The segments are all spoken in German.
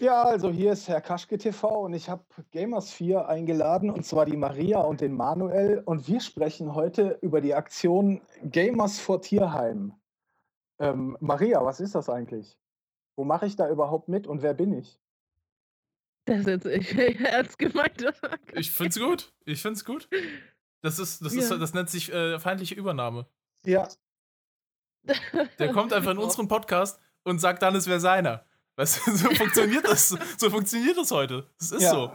Ja, also hier ist Herr Kaschke TV und ich habe Gamers 4 eingeladen und zwar die Maria und den Manuel und wir sprechen heute über die Aktion Gamers vor Tierheim. Ähm, Maria, was ist das eigentlich? Wo mache ich da überhaupt mit und wer bin ich? Das ist jetzt echt ernst gemeint. Ich find's gut. Ich find's gut. Das ist, das ist, Ja. das nennt sich äh, feindliche Übernahme. Ja, Der kommt einfach in unseren Podcast und sagt dann, es wäre seiner. Weißt du, so funktioniert das. So funktioniert das heute. Das ist ja. so.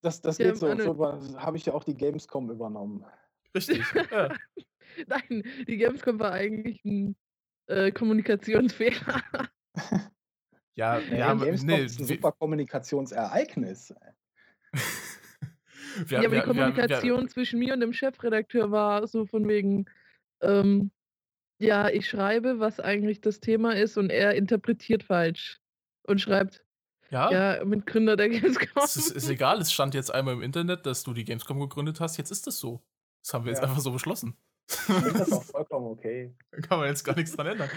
Das, das Ja, geht so. So habe ich ja auch die Gamescom übernommen. Richtig. Ja. Nein, die Gamescom war eigentlich ein äh, Kommunikationsfehler. Ja, Ja, wir haben, Gamescom nee, ist ein wir, super Kommunikationsereignis. wir, ja, aber wir, die wir, Kommunikation zwischen mir und dem Chefredakteur war so von wegen, ähm, ja, ich schreibe, was eigentlich das Thema ist und er interpretiert falsch und schreibt, ja, ja, mit Gründer der Gamescom. es ist, ist egal. Es stand jetzt einmal im Internet, dass du die Gamescom gegründet hast. Jetzt ist das so. Das haben wir jetzt Ja. einfach so beschlossen. Ist das auch vollkommen okay. Da kann man jetzt gar nichts dran ändern.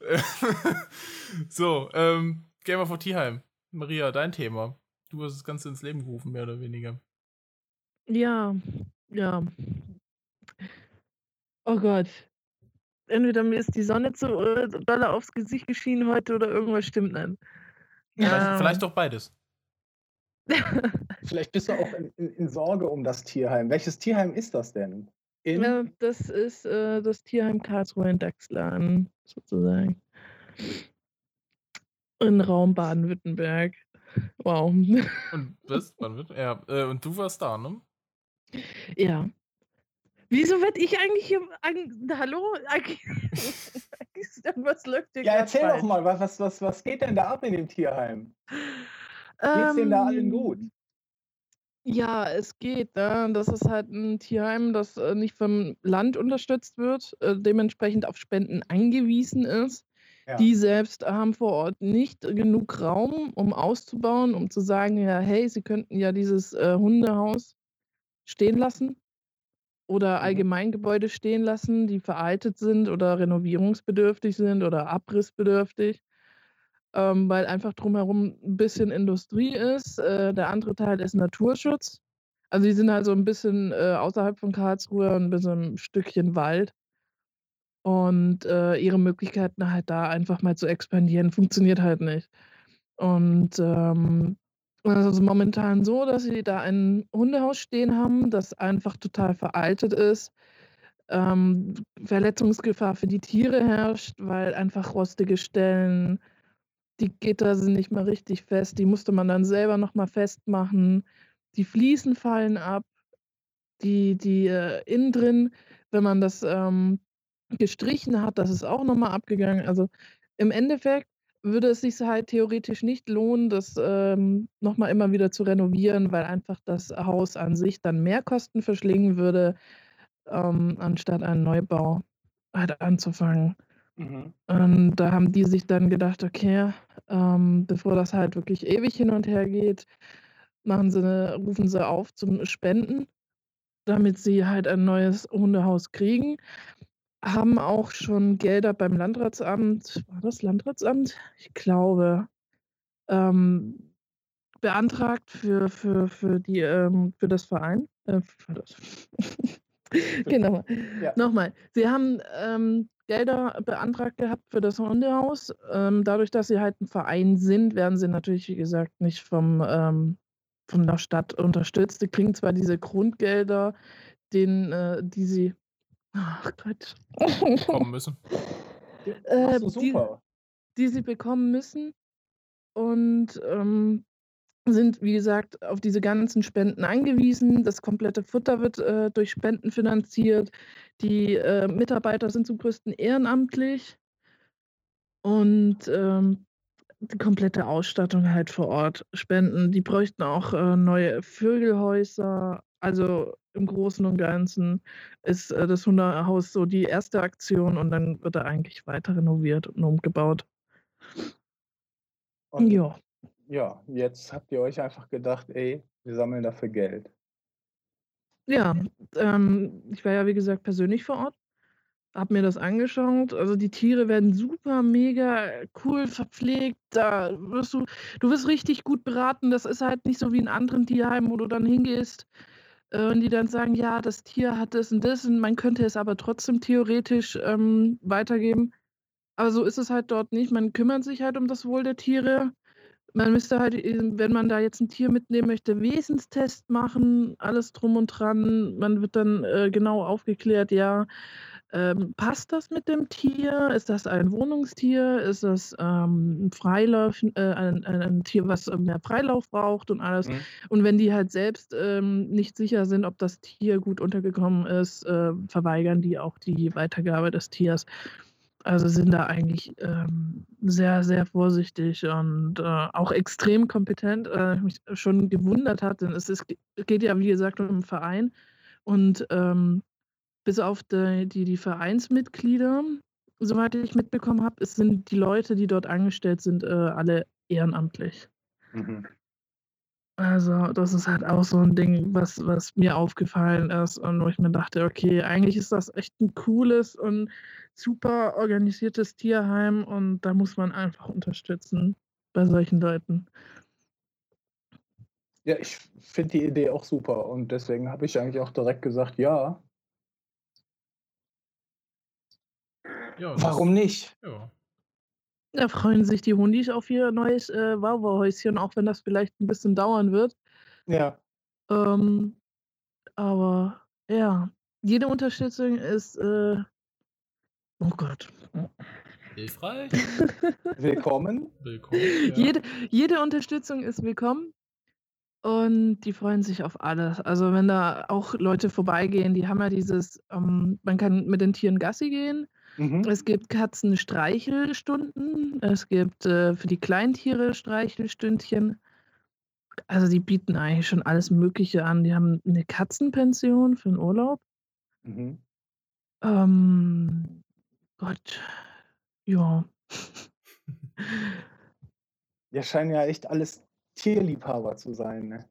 so, ähm, Gamer for Tierheim. Maria, dein Thema. Du hast das Ganze ins Leben gerufen, mehr oder weniger. Ja, ja. Oh Gott. Entweder mir ist die Sonne zu äh, doll aufs Gesicht geschienen heute oder irgendwas stimmt nicht. Vielleicht, Ähm. vielleicht doch beides. Vielleicht bist du auch in, in, in Sorge um das Tierheim. Welches Tierheim ist das denn? In, Ja, das ist äh, das Tierheim Karlsruhe in Dachsladen, sozusagen. In Raum Baden-Württemberg. Wow. Und was? Wird? Ja, äh, und du warst da, ne? ja. Wieso werd ich eigentlich hier. An, hallo? Eigentlich- Was läuft hier ja, erzähl doch mal, was, was, was, was geht denn da ab in dem Tierheim? Geht's denen da allen Ähm, gut? Ja, es geht. Ne? Das ist halt ein Tierheim, das äh, nicht vom Land unterstützt wird, äh, dementsprechend auf Spenden angewiesen ist. Ja. Die selbst haben vor Ort nicht genug Raum, um auszubauen, um zu sagen, ja, hey, sie könnten ja dieses äh, Hundehaus stehen lassen oder Mhm. Allgemeingebäude stehen lassen, die veraltet sind oder renovierungsbedürftig sind oder abrissbedürftig, ähm, weil einfach drumherum ein bisschen Industrie ist. Äh, der andere Teil ist Naturschutz. Also die sind halt so ein bisschen äh, außerhalb von Karlsruhe und ein bisschen ein Stückchen Wald. Und äh, ihre Möglichkeiten halt da einfach mal zu expandieren, funktioniert halt nicht. Und ähm, ist momentan so, dass sie da ein Hundehaus stehen haben, das einfach total veraltet ist. Ähm, Verletzungsgefahr für die Tiere herrscht, weil einfach rostige Stellen, die Gitter sind nicht mehr richtig fest, die musste man dann selber nochmal festmachen. Die Fliesen fallen ab, die, die äh, innen drin, wenn man das ähm, gestrichen hat, das ist auch nochmal abgegangen. Also im Endeffekt würde es sich halt theoretisch nicht lohnen, das ähm, nochmal immer wieder zu renovieren, weil einfach das Haus an sich dann mehr Kosten verschlingen würde, ähm, anstatt einen Neubau halt anzufangen. Mhm. Und da haben die sich dann gedacht, okay, ähm, bevor das halt wirklich ewig hin und her geht, machen sie eine, rufen sie auf zum Spenden, damit sie halt ein neues Hundehaus kriegen. Haben auch schon Gelder beim Landratsamt, war das Landratsamt? Ich glaube, ähm, beantragt für, für, für, die, ähm, für das Verein. Äh, für das. genau. Ja. Nochmal. Sie haben ähm, Gelder beantragt gehabt für das Hundehaus. Ähm, dadurch, dass sie halt ein Verein sind, werden sie natürlich, wie gesagt, nicht vom, ähm, von der Stadt unterstützt. Sie kriegen zwar diese Grundgelder, den, äh, die sie. Ach Gott. Kommen müssen. Äh, so, die, super. die sie bekommen müssen und ähm, sind, wie gesagt, auf diese ganzen Spenden angewiesen. Das komplette Futter wird äh, durch Spenden finanziert. Die äh, Mitarbeiter sind zum größten ehrenamtlich und ähm, die komplette Ausstattung halt vor Ort spenden. Die bräuchten auch äh, neue Vögelhäuser. Also im Großen und Ganzen ist äh, das Hundehaus so die erste Aktion und dann wird er eigentlich weiter renoviert und umgebaut. Und Ja. ja, jetzt habt ihr euch einfach gedacht, ey, wir sammeln dafür Geld. Ja, ähm, ich war ja wie gesagt persönlich vor Ort habe mir das angeschaut. Also die Tiere werden super, mega cool verpflegt. Da wirst du, du wirst richtig gut beraten. Das ist halt nicht so wie in anderen Tierheimen, wo du dann hingehst und die dann sagen, ja, das Tier hat das und das und man könnte es aber trotzdem theoretisch ähm, weitergeben. Aber so ist es halt dort nicht. Man kümmert sich halt um das Wohl der Tiere. Man müsste halt, wenn man da jetzt ein Tier mitnehmen möchte, Wesenstest machen, alles drum und dran. Man wird dann äh, genau aufgeklärt, ja, ähm, passt das mit dem Tier? Ist das ein Wohnungstier? Ist das ähm, Freilauf, äh, ein, ein, ein, Tier, was mehr Freilauf braucht und alles? Mhm. Und wenn die halt selbst ähm, nicht sicher sind, ob das Tier gut untergekommen ist, äh, verweigern die auch die Weitergabe des Tiers. Also sind da eigentlich ähm, sehr, sehr vorsichtig und äh, auch extrem kompetent. Äh, mich schon gewundert hat, denn es ist, geht ja, wie gesagt, um einen Verein. Und ähm, bis auf die, die, die Vereinsmitglieder, soweit ich mitbekommen habe, sind die Leute, die dort angestellt sind, äh, alle ehrenamtlich. Mhm. Also, das ist halt auch so ein Ding, was, was mir aufgefallen ist und wo ich mir dachte, okay, eigentlich ist das echt ein cooles und super organisiertes Tierheim und da muss man einfach unterstützen bei solchen Leuten. Ja, ich finde die Idee auch super und deswegen habe ich eigentlich auch direkt gesagt, ja, Ja, Warum nicht? Ja. Da freuen sich die Hundis auf ihr neues äh, Wauwau-Häuschen, auch wenn das vielleicht ein bisschen dauern wird. Ja. Ähm, aber ja, jede Unterstützung ist, äh, oh Gott. Hilfreich. willkommen. Willkommen. Ja. Jede, jede Unterstützung ist willkommen. Und die freuen sich auf alles. Also wenn da auch Leute vorbeigehen, die haben ja dieses, ähm, man kann mit den Tieren Gassi gehen. Mhm. Es gibt Katzenstreichelstunden. Es gibt äh, für die Kleintiere Streichelstündchen. Also die bieten eigentlich schon alles Mögliche an. Die haben eine Katzenpension für den Urlaub. Mhm. Ähm, Gott, ja. Ja, scheinen ja echt alles Tierliebhaber zu sein, ne?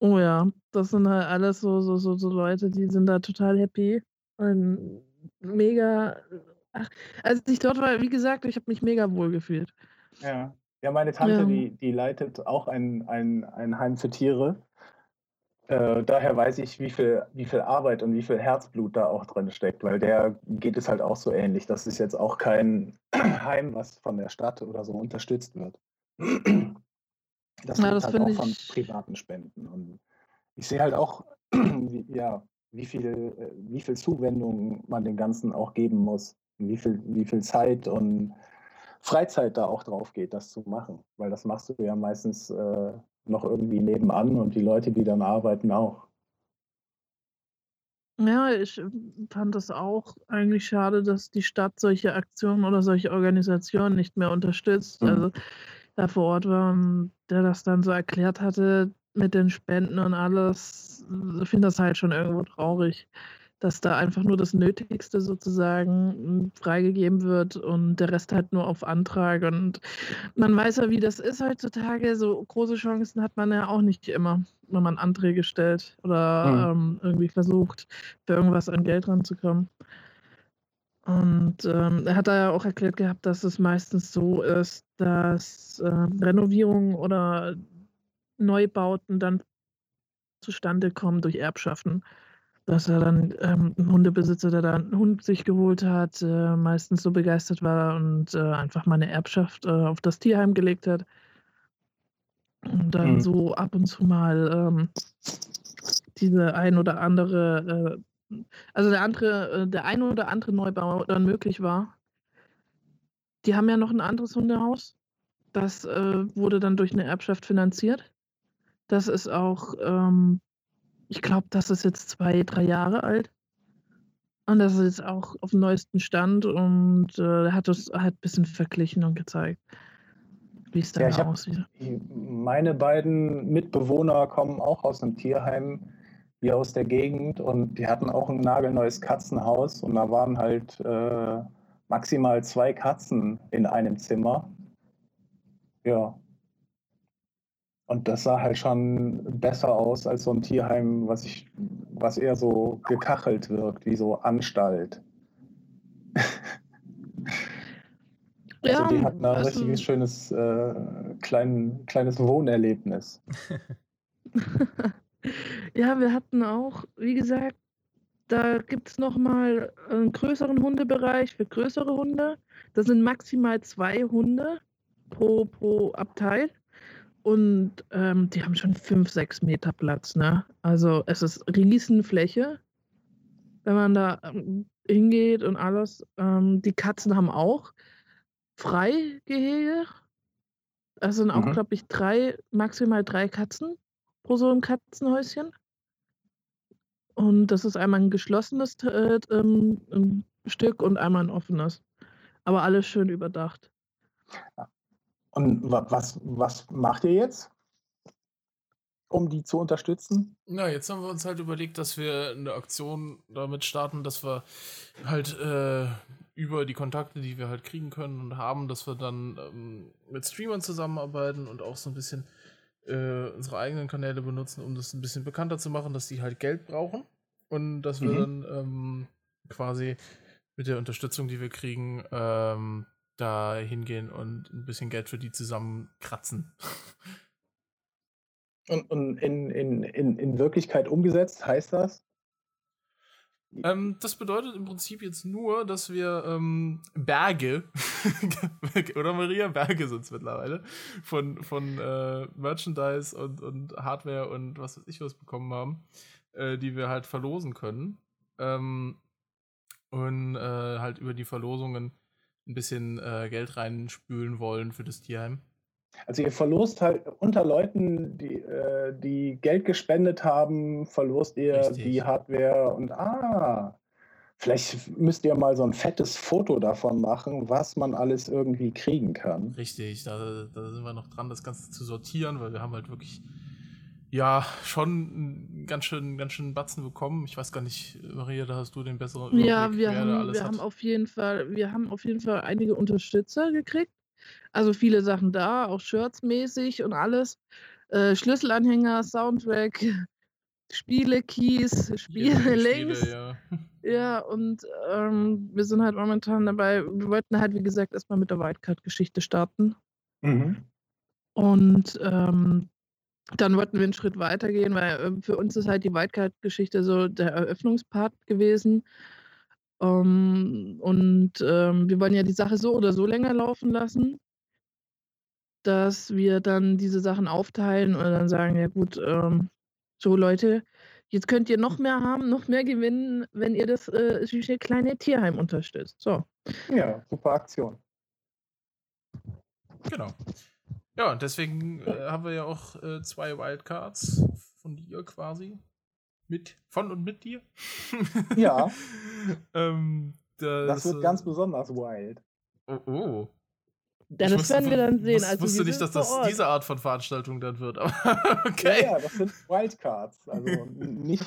Oh ja, das sind halt alles so, so, so, so Leute, die sind da total happy. Und mega. Ach, als ich dort war, wie gesagt, ich habe mich mega wohl gefühlt. Ja. Ja, meine Tante, ja. Die, die leitet auch ein, ein, ein Heim für Tiere. Äh, daher weiß ich, wie viel, wie viel Arbeit und wie viel Herzblut da auch drin steckt, weil der geht es halt auch so ähnlich. Das ist jetzt auch kein Heim, was von der Stadt oder so unterstützt wird. Das ja, das halt auch von privaten Spenden. Und ich sehe halt auch, ja, wie viel, äh, wie viel Zuwendung man dem Ganzen auch geben muss, wie viel, wie viel Zeit und Freizeit da auch drauf geht, das zu machen. Weil das machst du ja meistens äh, noch irgendwie nebenan und die Leute, die dann arbeiten, auch. Ja, ich fand das auch eigentlich schade, dass die Stadt solche Aktionen oder solche Organisationen nicht mehr unterstützt. Mhm. Also da vor Ort war und der das dann so erklärt hatte, mit den Spenden und alles, ich finde das halt schon irgendwo traurig, dass da einfach nur das Nötigste sozusagen hm, freigegeben wird und der Rest halt nur auf Antrag. Und man weiß ja, wie das ist heutzutage. So große Chancen hat man ja auch nicht immer, wenn man Anträge stellt oder mhm. ähm, irgendwie versucht, für irgendwas an Geld ranzukommen. Und ähm, er hat da ja auch erklärt gehabt, dass es meistens so ist, dass äh, Renovierungen oder Neubauten dann zustande kommen durch Erbschaften. Dass er dann ähm, ein Hundebesitzer, der da einen Hund sich geholt hat, äh, meistens so begeistert war und äh, einfach mal eine Erbschaft äh, auf das Tierheim gelegt hat. Und dann mhm. so ab und zu mal ähm, diese ein oder andere, äh, also der andere, äh, der ein oder andere Neubau dann möglich war. Die haben ja noch ein anderes Hundehaus. Das äh, wurde dann durch eine Erbschaft finanziert. Das ist auch, ähm, ich glaube, das ist jetzt zwei, drei Jahre alt. Und das ist jetzt auch auf dem neuesten Stand und äh, hat das halt ein bisschen verglichen und gezeigt, wie es da ja, aussieht. Meine beiden Mitbewohner kommen auch aus einem Tierheim hier aus der Gegend und die hatten auch ein nagelneues Katzenhaus und da waren halt äh, maximal zwei Katzen in einem Zimmer. Ja, Und das sah halt schon besser aus als so ein Tierheim, was ich, was eher so gekachelt wirkt, wie so Anstalt. also Ja, die hatten ein also richtiges schönes äh, klein, kleines Wohnerlebnis. ja, wir hatten auch, wie gesagt, da gibt es nochmal einen größeren Hundebereich für größere Hunde. Das sind maximal zwei Hunde pro, pro Abteil. Und ähm, die haben schon fünf, sechs Meter Platz. Ne? Also es ist Riesenfläche, wenn man da ähm, hingeht und alles. Ähm, die Katzen haben auch Freigehege. Es sind auch, Mhm. glaube ich, drei, maximal drei Katzen pro so einem Katzenhäuschen. Und das ist einmal ein geschlossenes äh, ähm, Stück und einmal ein offenes. Aber alles schön überdacht. Und wa was, was macht ihr jetzt, um die zu unterstützen? Na, jetzt haben wir uns halt überlegt, dass wir eine Aktion damit starten, dass wir halt äh, über die Kontakte, die wir halt kriegen können und haben, dass wir dann ähm, mit Streamern zusammenarbeiten und auch so ein bisschen äh, unsere eigenen Kanäle benutzen, um das ein bisschen bekannter zu machen, dass die halt Geld brauchen und dass wir Mhm. dann ähm, quasi mit der Unterstützung, die wir kriegen, ähm, da hingehen und ein bisschen Geld für die zusammenkratzen. Und, und in, in, in, in Wirklichkeit umgesetzt heißt das? Ähm, das bedeutet im Prinzip jetzt nur, dass wir ähm, Berge, oder Maria, Berge sind es mittlerweile, von, von äh, Merchandise und, und Hardware und was weiß ich was bekommen haben, äh, die wir halt verlosen können. Ähm, und äh, halt über die Verlosungen ein bisschen äh, Geld reinspülen wollen für das Tierheim. Also ihr verlost halt unter Leuten, die, äh, die Geld gespendet haben, verlost ihr Richtig. die Hardware und ah, vielleicht müsst ihr mal so ein fettes Foto davon machen, was man alles irgendwie kriegen kann. Richtig, da, da sind wir noch dran, das Ganze zu sortieren, weil wir haben halt wirklich, ja, schon einen ganz schön, ganz schön Batzen bekommen. Ich weiß gar nicht, Maria, da hast du den besseren Ja, Überblick, wir wer da haben, alles wir hat. haben auf jeden Fall, wir haben auf jeden Fall einige Unterstützer gekriegt. Also viele Sachen da, auch Shirts mäßig und alles. Äh, Schlüsselanhänger, Soundtrack, Spiele, Keys, Spiele, Links. Spiele, ja. Ja, und ähm, wir sind halt momentan dabei, wir wollten halt, wie gesagt, erstmal mit der Wildcard-Geschichte starten. Mhm. Und ähm, dann wollten wir einen Schritt weitergehen, weil ähm, für uns ist halt die Wildcard-Geschichte so der Eröffnungspart gewesen. Ähm, und ähm, wir wollen ja die Sache so oder so länger laufen lassen, dass wir dann diese Sachen aufteilen und dann sagen, ja gut, ähm, so Leute, jetzt könnt ihr noch mehr haben, noch mehr gewinnen, wenn ihr das äh, süße kleine Tierheim unterstützt. So. Ja, super Aktion. Genau. Ja, und deswegen äh, haben wir ja auch äh, zwei Wildcards von dir quasi. Mit, von und mit dir. Ja. ähm, Das wird äh, ganz besonders wild. Oh, oh. Ja, Ich das wusste- werden wir dann sehen. wus- Also wusste nicht, dass das diese Art von Veranstaltung dann wird, aber Ja, okay. ja, das sind Wildcards. Also nicht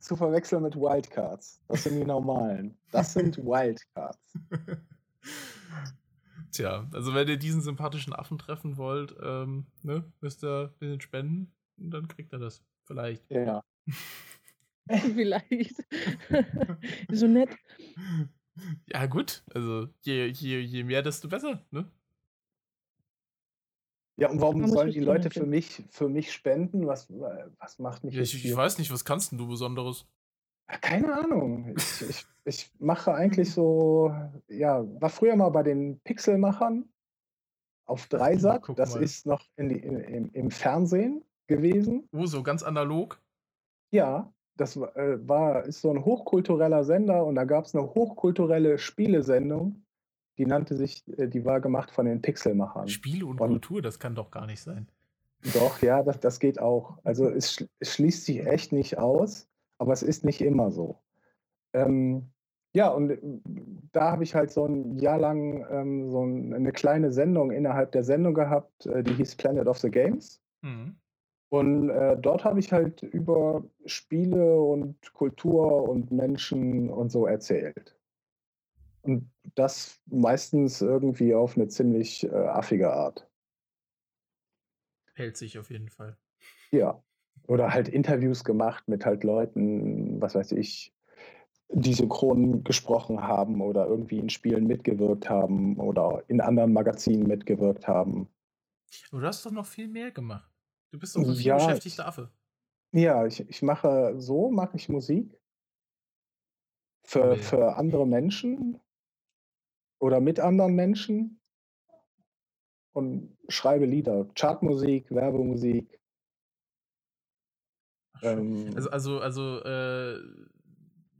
zu verwechseln mit Wildcards. Das sind die normalen. Das sind Wildcards. Tja, also wenn ihr diesen sympathischen Affen treffen wollt, ähm, ne, müsst ihr ein bisschen spenden und dann kriegt er das. Vielleicht. Ja. Vielleicht. so nett. Ja, gut. Also je, je, je mehr, desto besser, ne? Ja, und warum sollen die Leute für mich, für mich spenden? Was, was macht mich Ja, ich, ich weiß nicht, was kannst denn du Besonderes? Keine Ahnung. Ich, ich, ich mache eigentlich so, ja, war früher mal bei den Pixelmachern auf Dreisat. Das mal. ist noch in die, in, im, im Fernsehen gewesen. Oh, so ganz analog? Ja, das war, äh, war ist so ein hochkultureller Sender und da gab es eine hochkulturelle Spielesendung, die nannte sich, äh, die war gemacht von den Pixelmachern. Spiele und Und- Kultur, das kann doch gar nicht sein. Doch, ja, das, das geht auch. Also es schließt sich echt nicht aus, aber es ist nicht immer so. Ähm, ja, und äh, da habe ich halt so ein Jahr lang ähm, so ein, eine kleine Sendung innerhalb der Sendung gehabt, äh, die hieß Planet of the Games. Mhm. Und äh, dort habe ich halt über Spiele und Kultur und Menschen und so erzählt. Und das meistens irgendwie auf eine ziemlich äh, affige Art. Hält sich auf jeden Fall. Ja. Oder halt Interviews gemacht mit halt Leuten, was weiß ich, die synchron gesprochen haben oder irgendwie in Spielen mitgewirkt haben oder in anderen Magazinen mitgewirkt haben. Aber du hast doch noch viel mehr gemacht. Du bist doch ein Ja, beschäftigter Affe. Ja, ich, ich mache so, mache ich Musik für, Aber für andere Menschen oder mit anderen Menschen und schreibe Lieder, Chartmusik, Werbemusik. Ähm, Also, also, also, äh,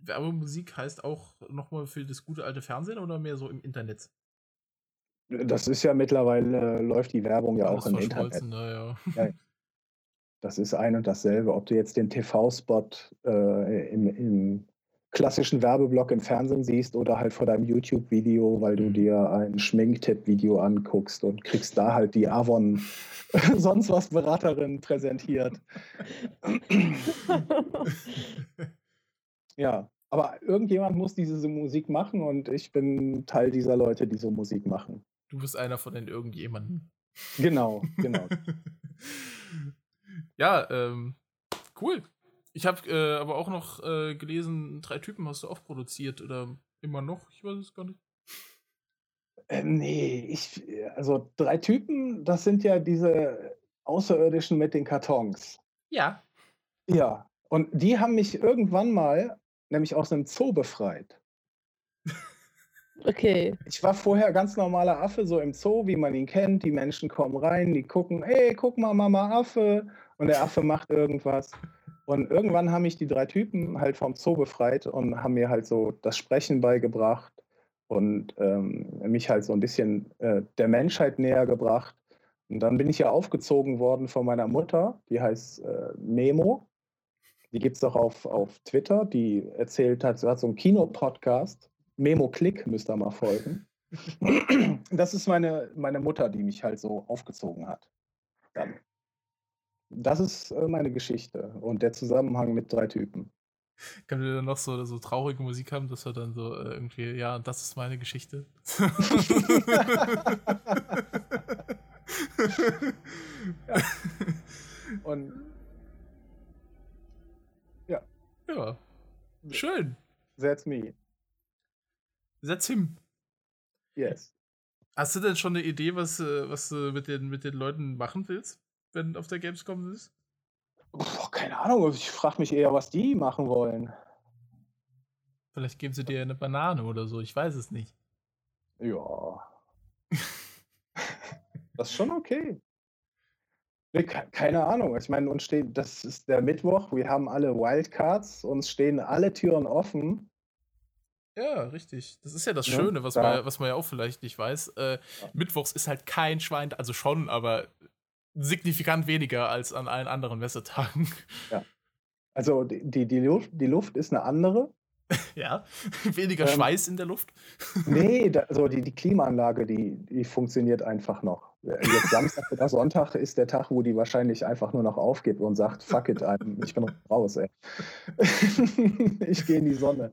Werbemusik heißt auch nochmal für das gute alte Fernsehen oder mehr so im Internet? das ist ja mittlerweile, läuft die Werbung ja Alles auch im Internet. naja. Ja, das ist ein und dasselbe. Ob du jetzt den TV-Spot äh, im, im klassischen Werbeblock im Fernsehen siehst oder halt vor deinem YouTube-Video, weil du Mhm. dir ein Schminktipp-Video anguckst und kriegst da halt die Avon sonst was Beraterin präsentiert. Ja, aber irgendjemand muss diese Musik machen und ich bin Teil dieser Leute, die so Musik machen. Du bist einer von den irgendjemanden. Genau, genau. ja, ähm, cool. Ich habe äh, aber auch noch äh, gelesen, drei Typen hast du auch produziert oder immer noch? Ich weiß es gar nicht. Ähm, nee, ich, also drei Typen, das sind ja diese Außerirdischen mit den Kartons. Ja. Ja, und die haben mich irgendwann mal, nämlich aus einem Zoo befreit. Okay. Ich war vorher ganz normaler Affe, so im Zoo, wie man ihn kennt. Die Menschen kommen rein, die gucken, hey, guck mal, Mama Affe. Und der Affe macht irgendwas. Und irgendwann haben mich die drei Typen halt vom Zoo befreit und haben mir halt so das Sprechen beigebracht und ähm, mich halt so ein bisschen äh, der Menschheit näher gebracht. Und dann bin ich ja aufgezogen worden von meiner Mutter, die heißt äh, Memo. Die gibt es auch auf, auf Twitter. Die erzählt hat, sie hat so einen Kinopodcast. Memo Klick müsst ihr mal folgen. Das ist meine, meine Mutter, die mich halt so aufgezogen hat. Dann. Das ist äh, meine Geschichte und der Zusammenhang mit drei Typen. Können wir dann noch so, so traurige Musik haben, dass wir dann so äh, irgendwie, ja, das ist meine Geschichte. Ja. Und ja, ja, schön. that's me. Setz hin. Yes. Hast du denn schon eine Idee, was, äh, was du mit den, mit den Leuten machen willst, wenn du auf der Gamescom ist? Boah, keine Ahnung, ich frage mich eher, was die machen wollen. Vielleicht geben sie dir eine Banane oder so, ich weiß es nicht. Ja. Das ist schon okay. Nee, ke- keine Ahnung. Ich meine, uns steht, das ist der Mittwoch, wir haben alle Wildcards, uns stehen alle Türen offen. Ja, richtig. Das ist ja das Ja, Schöne, was, da- man, was man ja auch vielleicht nicht weiß. Äh, Mittwochs ist halt kein Schwein, also schon, aber signifikant weniger als an allen anderen Messetagen. Also die, die, Luft, die Luft ist eine andere. ja, weniger Ähm, Schweiß in der Luft. Nee, da, also die, die Klimaanlage, die, die funktioniert einfach noch. Jetzt Samstag oder Sonntag ist der Tag, wo die wahrscheinlich einfach nur noch aufgibt und sagt, fuck it, ich bin raus, ey. ich gehe in die Sonne.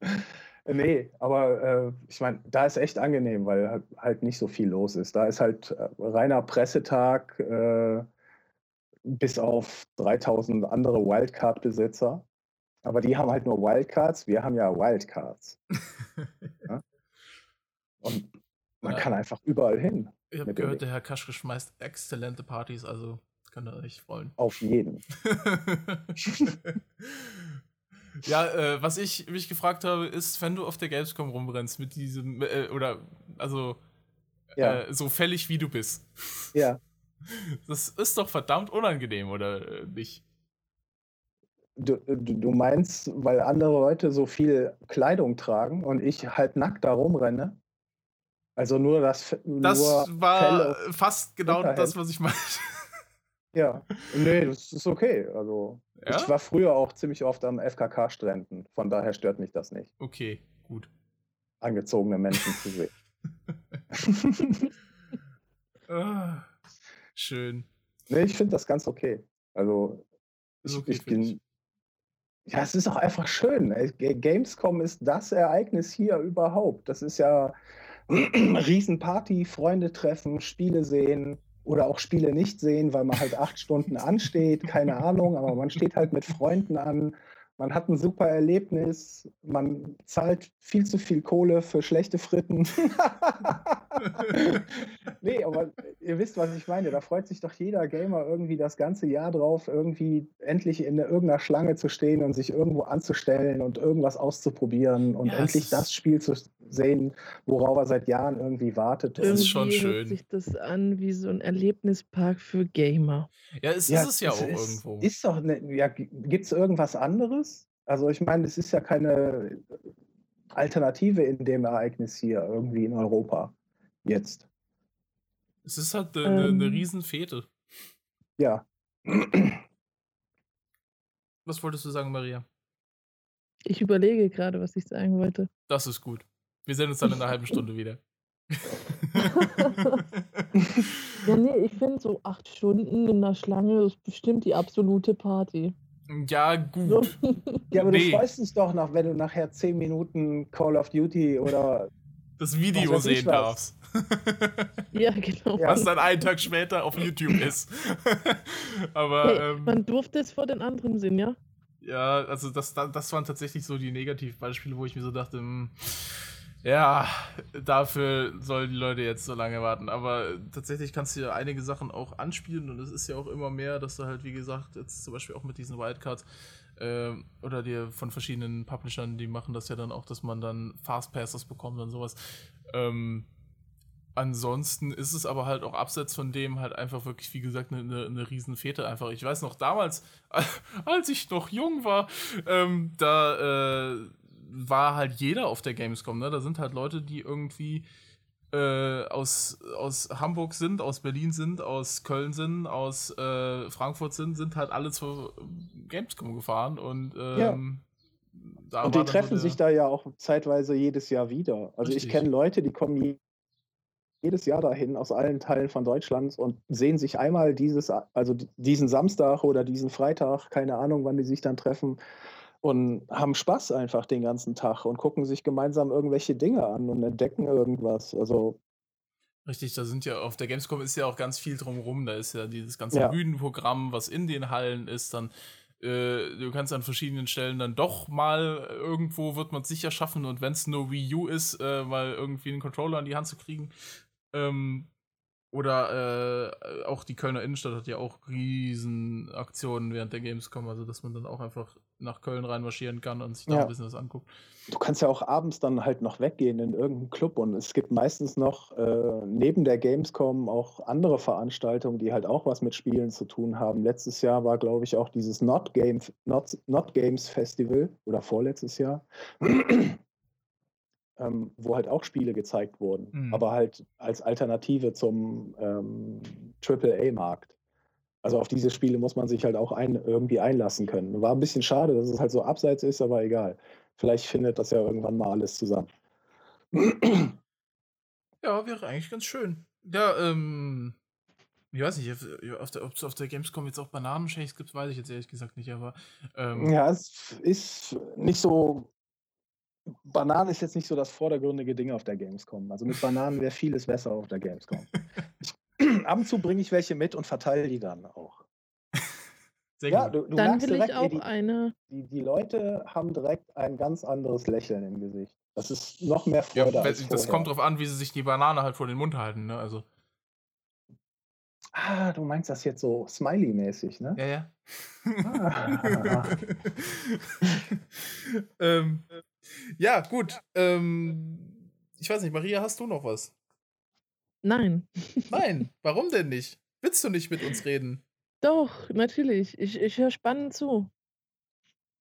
Nee, aber äh, ich meine, da ist echt angenehm, weil halt, nicht so viel los ist. Da ist halt äh, reiner Pressetag, äh, bis auf 3000 andere Wildcard-Besitzer. Aber die haben halt nur Wildcards, wir haben ja Wildcards. Und man Ja. kann einfach überall hin. Ich habe gehört, der Herr Kaschke schmeißt exzellente Partys, also könnt ihr euch freuen. Auf jeden. ja, äh, was ich mich gefragt habe, ist, wenn du auf der Gamescom rumrennst mit diesem, äh, oder, also, Ja. äh, so fällig wie du bist. Ja. Das ist doch verdammt unangenehm, oder nicht? Du, du, du meinst, weil andere Leute so viel Kleidung tragen und ich halt nackt da rumrenne? Also nur das Das nur war Felle. fast genau das, was ich meinte. Ja. Nee, das ist okay. Also ich Ja? war früher auch ziemlich oft am FKK-Stränden. Von daher stört mich das nicht, Okay, gut. angezogene Menschen zu sehen. Ah, schön. nee, ich finde das ganz okay. Also ich, okay ich bin. Ja, es ist auch einfach schön. G- Gamescom ist das Ereignis hier überhaupt. Das ist ja Riesenparty, Freunde treffen, Spiele sehen. Oder auch Spiele nicht sehen, weil man halt acht Stunden ansteht, keine Ahnung, aber man steht halt mit Freunden an, man hat ein super Erlebnis, man zahlt viel zu viel Kohle für schlechte Fritten. nee, aber ihr wisst, was ich meine. Da freut sich doch jeder Gamer irgendwie das ganze Jahr drauf, irgendwie endlich in irgendeiner Schlange zu stehen und sich irgendwo anzustellen und irgendwas auszuprobieren und ja, endlich das Spiel zu sehen, worauf er seit Jahren irgendwie wartet. Das ist schon schön. Hört sich das an wie so ein Erlebnispark für Gamer. Ja, es ja, ist es ja auch ist, irgendwo. Ist doch ne, ja, gibt es irgendwas anderes? Also ich meine, es ist ja keine Alternative in dem Ereignis hier irgendwie in Europa jetzt. Es ist halt eine, ähm, eine Riesenfete. Ja. Was wolltest du sagen, Maria? Ich überlege gerade, was ich sagen wollte. Das ist gut. Wir sehen uns dann in einer halben Stunde wieder. ja, nee, ich finde so acht Stunden in der Schlange ist bestimmt die absolute Party. Ja, gut. ja, aber nee. du freust dich doch noch, wenn du nachher zehn Minuten Call of Duty oder das Video sehen darfst. ja, genau. Was dann einen Tag später auf YouTube ist. aber hey, ähm, man durfte es vor den anderen sehen, ja? Ja, also das, das waren tatsächlich so die Negativbeispiele, wo ich mir so dachte, mh, hm, ja, dafür sollen die Leute jetzt so lange warten. Aber tatsächlich kannst du ja einige Sachen auch anspielen und es ist ja auch immer mehr, dass du halt, wie gesagt, jetzt zum Beispiel auch mit diesen Wildcards äh, oder dir von verschiedenen Publishern, die machen das ja dann auch, dass man dann Fastpasses bekommt und sowas. Ähm, ansonsten ist es aber halt auch abseits von dem halt einfach wirklich, wie gesagt, eine, eine, eine Riesenfete einfach. Ich weiß noch damals, als ich noch jung war, ähm, da äh, war halt jeder auf der Gamescom. Ne? Da sind halt Leute, die irgendwie äh, aus, aus Hamburg sind, aus Berlin sind, aus Köln sind, aus äh, Frankfurt sind, sind halt alle zur Gamescom gefahren und ähm, ja. und die treffen so sich da ja auch zeitweise jedes Jahr wieder. Also Richtig. ich kenne Leute, die kommen jedes Jahr dahin aus allen Teilen von Deutschland und sehen sich einmal dieses, also diesen Samstag oder diesen Freitag, keine Ahnung, wann die sich dann treffen, und haben Spaß einfach den ganzen Tag und gucken sich gemeinsam irgendwelche Dinge an und entdecken irgendwas. Also Richtig, da sind ja auf der Gamescom ist ja auch ganz viel drumherum. Da ist ja dieses ganze ja. Bühnenprogramm, was in den Hallen ist. Dann äh, du kannst an verschiedenen Stellen dann doch mal irgendwo wird man es sicher schaffen und wenn es nur Wii U ist, äh, mal irgendwie einen Controller in die Hand zu kriegen. Ähm, oder äh, auch die Kölner Innenstadt hat ja auch riesen Aktionen während der Gamescom, also dass man dann auch einfach nach Köln reinmarschieren kann und sich da ja. ein bisschen was anguckt. Du kannst ja auch abends dann halt noch weggehen in irgendeinen Club und es gibt meistens noch äh, neben der Gamescom auch andere Veranstaltungen, die halt auch was mit Spielen zu tun haben. Letztes Jahr war, glaube ich, auch dieses Not, Game, Not, Not Games Festival oder vorletztes Jahr. ähm, wo halt auch Spiele gezeigt wurden, mhm. aber halt als Alternative zum ähm, AAA-Markt. Also auf diese Spiele muss man sich halt auch ein, irgendwie einlassen können. War ein bisschen schade, dass es halt so abseits ist, aber egal. Vielleicht findet das ja irgendwann mal alles zusammen. Ja, wäre eigentlich ganz schön. Ja, ähm, ich weiß nicht, ob es auf der Gamescom jetzt auch Bananenshakes gibt, weiß ich jetzt ehrlich gesagt nicht, aber. Ähm, ja, es ist nicht so. Bananen ist jetzt nicht so das vordergründige Ding auf der Gamescom. Also mit Bananen wäre vieles besser auf der Gamescom. ich ab und zu bringe ich welche mit und verteile die dann auch. Sehr ja, du, du dann will direkt, ich auch die, eine. Die, die, Leute haben direkt ein ganz anderes Lächeln im Gesicht. Das ist noch mehr Freude. Ja, als das kommt darauf an, wie sie sich die Banane halt vor den Mund halten. Ne? Also. Ah, du meinst das jetzt so Smiley-mäßig, ne? Ja, ja. Ah. ähm, ja, gut. Ähm, ich weiß nicht, Maria, hast du noch was? Nein. Nein, warum denn nicht? Willst du nicht mit uns reden? Doch, natürlich. Ich, ich höre spannend zu.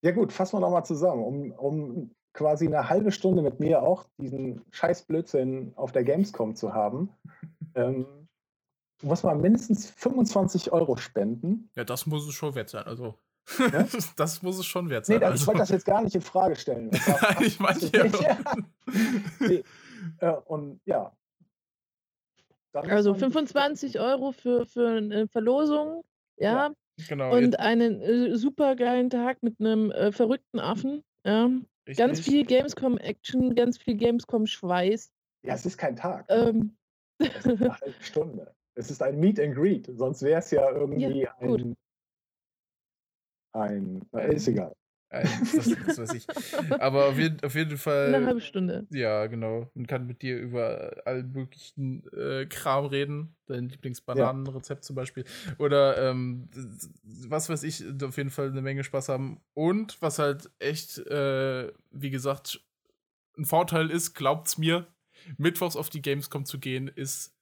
Ja gut, fassen wir nochmal zusammen. Um, um quasi eine halbe Stunde mit mir auch diesen scheiß Blödsinn auf der Gamescom zu haben, ähm, muss man mindestens 25 Euro spenden. Ja, das muss es schon wert sein. Also, ja? das muss es schon wert sein. Nee, also. ich wollte das jetzt gar nicht in Frage stellen. ich meine ja. nee. äh, und ja, also 25 Euro für, für eine Verlosung, ja. ja genau. Und einen äh, super geilen Tag mit einem äh, verrückten Affen. Ja. Ganz viel Gamescom-Action, ganz viel Gamescom-Schweiß. Ja, es ist kein Tag. Ähm. Es ist eine halbe Stunde. Es ist ein Meet and Greet, sonst wäre es ja irgendwie gut. ein. Ein. Ist egal. Das, das weiß ich. Aber auf jeden, auf jeden Fall. Eine halbe Stunde. Ja, genau. Und kann mit dir über allen möglichen äh, Kram reden. Dein Lieblingsbananenrezept zum Beispiel. Oder ähm, was weiß ich, auf jeden Fall eine Menge Spaß haben. Und was halt echt, äh, wie gesagt, ein Vorteil ist, glaubt's mir, mittwochs auf die Gamescom zu gehen, ist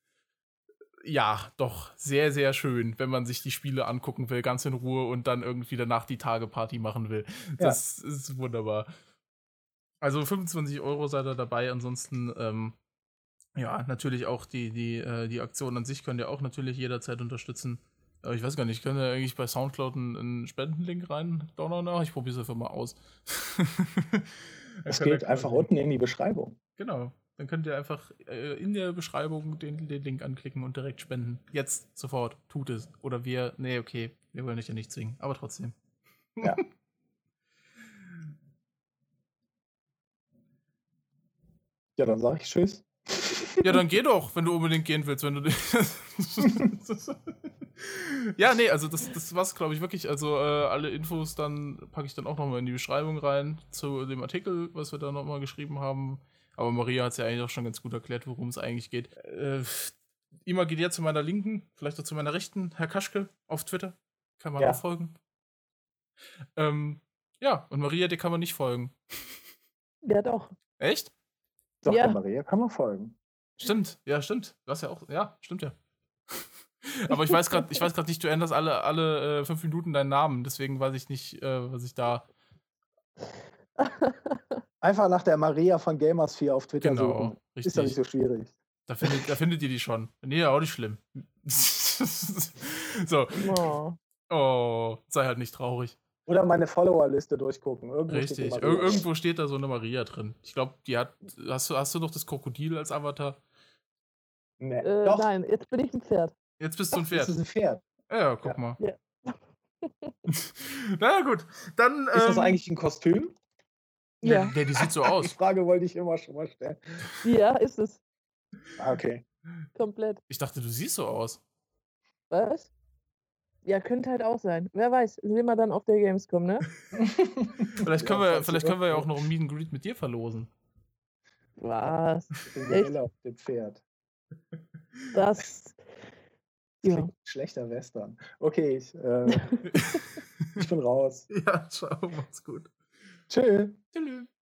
ja doch sehr, sehr schön, wenn man sich die Spiele angucken will, ganz in Ruhe und dann irgendwie danach die Tageparty machen will. Das ist wunderbar. Also 25 Euro seid ihr dabei, ansonsten ähm, ja, natürlich auch die, die, äh, die Aktion an sich könnt ihr auch natürlich jederzeit unterstützen. Aber ich weiß gar nicht, könnt ihr eigentlich bei Soundcloud einen, einen Spendenlink rein donnern? Ah, Ich probiere es einfach mal aus. Es geht einfach unten in die Beschreibung. Genau. Dann könnt ihr einfach äh, in der Beschreibung den, den Link anklicken und direkt spenden. Jetzt, sofort, tut es. Oder wir, nee, okay, wir wollen euch ja nicht zwingen, aber trotzdem. Ja. Ja, dann sage ich Tschüss. Ja, dann geh doch, wenn du unbedingt gehen willst, wenn du. ja, nee, also das, das war's, glaube ich, wirklich. Also äh, alle Infos dann packe ich dann auch nochmal in die Beschreibung rein zu dem Artikel, was wir da nochmal geschrieben haben. Aber Maria hat es ja eigentlich auch schon ganz gut erklärt, worum es eigentlich geht. Äh, imaginär zu meiner Linken, vielleicht auch zu meiner Rechten, Herr Kaschke auf Twitter. Kann man Ja. auch folgen. Ähm, ja, und Maria, dir kann man nicht folgen. Ja, doch. Echt? Doch, Ja. Maria kann man folgen. Stimmt, ja, stimmt. Du hast ja auch, ja, stimmt ja. Aber ich weiß gerade, ich weiß gerade nicht, du änderst alle, alle äh, fünf Minuten deinen Namen, deswegen weiß ich nicht, äh, was ich da. Einfach nach der Maria von Gamers 4 auf Twitter Genau, suchen. richtig. Ist ja nicht so schwierig. Da findet, da findet ihr die schon. Nee, auch nicht schlimm. so, Oh. oh, sei halt nicht traurig. Oder meine Followerliste durchgucken. Irgendwo steht Richtig. Ir irgendwo steht da so eine Maria drin. Ich glaube, die hat. Hast du, hast du noch das Krokodil als Avatar? Nee. Äh, Doch, nein, jetzt bin ich ein Pferd. Jetzt bist du ein das Pferd. ist ein Pferd. Ja, guck Ja. mal. Ja. Na gut. Dann. Ist das ähm, eigentlich ein Kostüm? Ja, Nee, die sieht so Die aus. Frage wollte ich immer schon mal stellen. ja, ist es. Ah, okay. Komplett. Ich dachte, du siehst so aus. Was? Ja, könnte halt auch sein. Wer weiß. Sehen wir dann auf der Gamescom, ne? Vielleicht können, Ja, wir, vielleicht können wir ja auch noch ein Meet and Greet mit dir verlosen. Was? Ich bin Echt? Gorilla auf dem Pferd. Das. Das Ja. schlechter Western. Okay, ich, äh, ich bin raus. ja, ciao, mach's gut. Tschö. Tschüss.